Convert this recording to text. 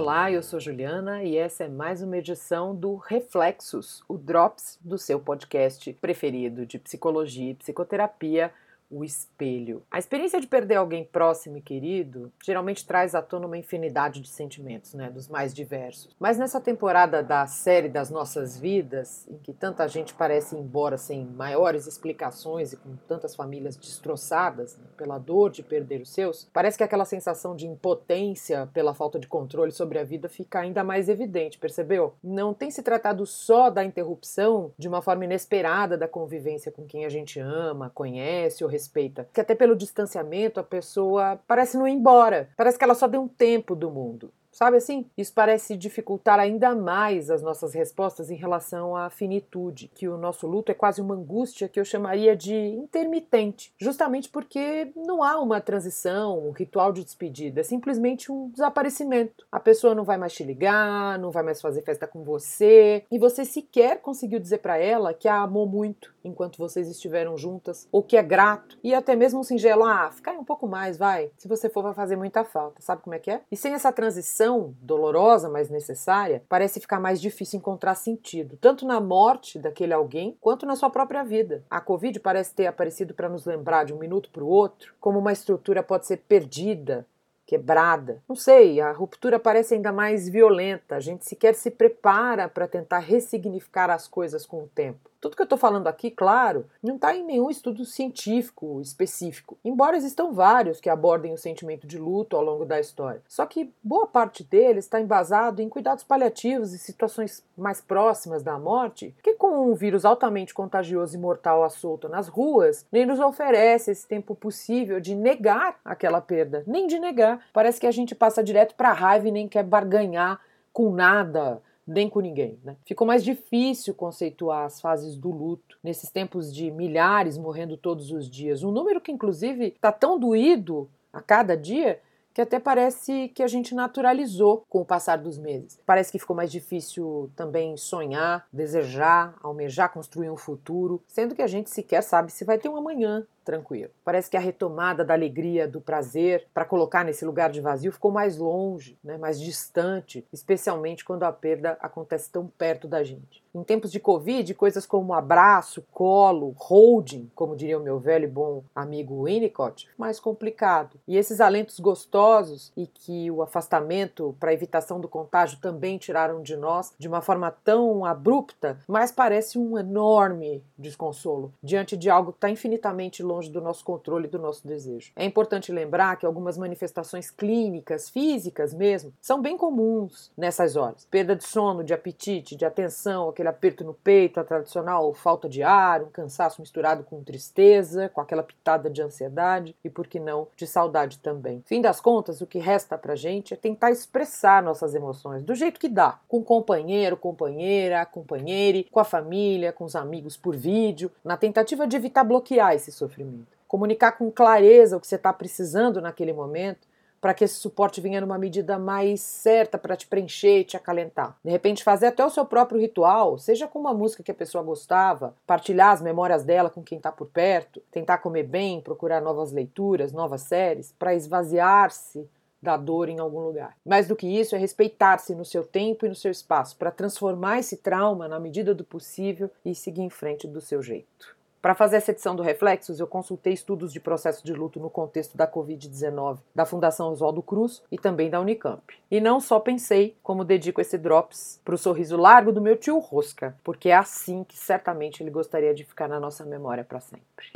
Olá, eu sou Juliana e essa é mais uma edição do Reflexos, o Drops do seu podcast preferido de psicologia e psicoterapia o espelho. A experiência de perder alguém próximo e querido geralmente traz à tona uma infinidade de sentimentos, né, dos mais diversos. Mas nessa temporada da série das nossas vidas, em que tanta gente parece ir embora sem maiores explicações e com tantas famílias destroçadas né, pela dor de perder os seus, parece que aquela sensação de impotência pela falta de controle sobre a vida fica ainda mais evidente, percebeu? Não tem se tratado só da interrupção de uma forma inesperada da convivência com quem a gente ama, conhece ou respeita. Que até pelo distanciamento a pessoa parece não ir embora. Parece que ela só deu um tempo do mundo. Sabe assim? Isso parece dificultar ainda mais as nossas respostas em relação à finitude, que o nosso luto é quase uma angústia que eu chamaria de intermitente, justamente porque não há uma transição, um ritual de despedida, é simplesmente um desaparecimento. A pessoa não vai mais te ligar, não vai mais fazer festa com você, e você sequer conseguiu dizer para ela que a amou muito enquanto vocês estiveram juntas, ou que é grato, e até mesmo singelo, ah, fica aí um pouco mais, vai. Se você for, vai fazer muita falta. Sabe como é que é? E sem essa transição, dolorosa, mas necessária, parece ficar mais difícil encontrar sentido, tanto na morte daquele alguém quanto na sua própria vida. A Covid parece ter aparecido para nos lembrar de um minuto para o outro como uma estrutura pode ser perdida, quebrada. Não sei, a ruptura parece ainda mais violenta. A gente sequer se prepara para tentar ressignificar as coisas com o tempo. Tudo que eu estou falando aqui, claro, não está em nenhum estudo científico específico, embora existam vários que abordem o sentimento de luto ao longo da história. Só que boa parte deles está embasado em cuidados paliativos e situações mais próximas da morte, que com um vírus altamente contagioso e mortal à solta nas ruas, nem nos oferece esse tempo possível de negar aquela perda, nem de negar. Parece que a gente passa direto para a raiva e nem quer barganhar com nada nem com ninguém. Né? Ficou mais difícil conceituar as fases do luto nesses tempos de milhares morrendo todos os dias. Um número que, inclusive, está tão doído a cada dia que até parece que a gente naturalizou com o passar dos meses. Parece que ficou mais difícil também sonhar, desejar, almejar construir um futuro, sendo que a gente sequer sabe se vai ter um amanhã, tranquilo. Parece que a retomada da alegria, do prazer, para colocar nesse lugar de vazio ficou mais longe, né, mais distante, especialmente quando a perda acontece tão perto da gente. Em tempos de Covid, coisas como abraço, colo, holding, como diria o meu velho e bom amigo Winnicott, mais complicado. E esses alentos gostosos e que o afastamento para evitação do contágio também tiraram de nós de uma forma tão abrupta, mas parece um enorme desconsolo diante de algo que está infinitamente longe longe do nosso controle e do nosso desejo. É importante lembrar que algumas manifestações clínicas, físicas mesmo, são bem comuns nessas horas. Perda de sono, de apetite, de atenção, aquele aperto no peito, a tradicional falta de ar, um cansaço misturado com tristeza, com aquela pitada de ansiedade e, por que não, de saudade também. Fim das contas, o que resta pra gente é tentar expressar nossas emoções do jeito que dá, com companheiro, companheira, companheire, com a família, com os amigos por vídeo, na tentativa de evitar bloquear esse sofrimento comunicar com clareza o que você está precisando naquele momento, para que esse suporte venha numa medida mais certa para te preencher e te acalentar. De repente, fazer até o seu próprio ritual, seja com uma música que a pessoa gostava, partilhar as memórias dela com quem está por perto, tentar comer bem, procurar novas leituras, novas séries, para esvaziar-se da dor em algum lugar. Mais do que isso, é respeitar-se no seu tempo e no seu espaço, para transformar esse trauma na medida do possível e seguir em frente do seu jeito. Para fazer essa edição do Reflexos, eu consultei estudos de processo de luto no contexto da Covid-19 da Fundação Oswaldo Cruz e também da Unicamp. E não só pensei como dedico esse Drops para o sorriso largo do meu tio Rosca, porque é assim que certamente ele gostaria de ficar na nossa memória para sempre.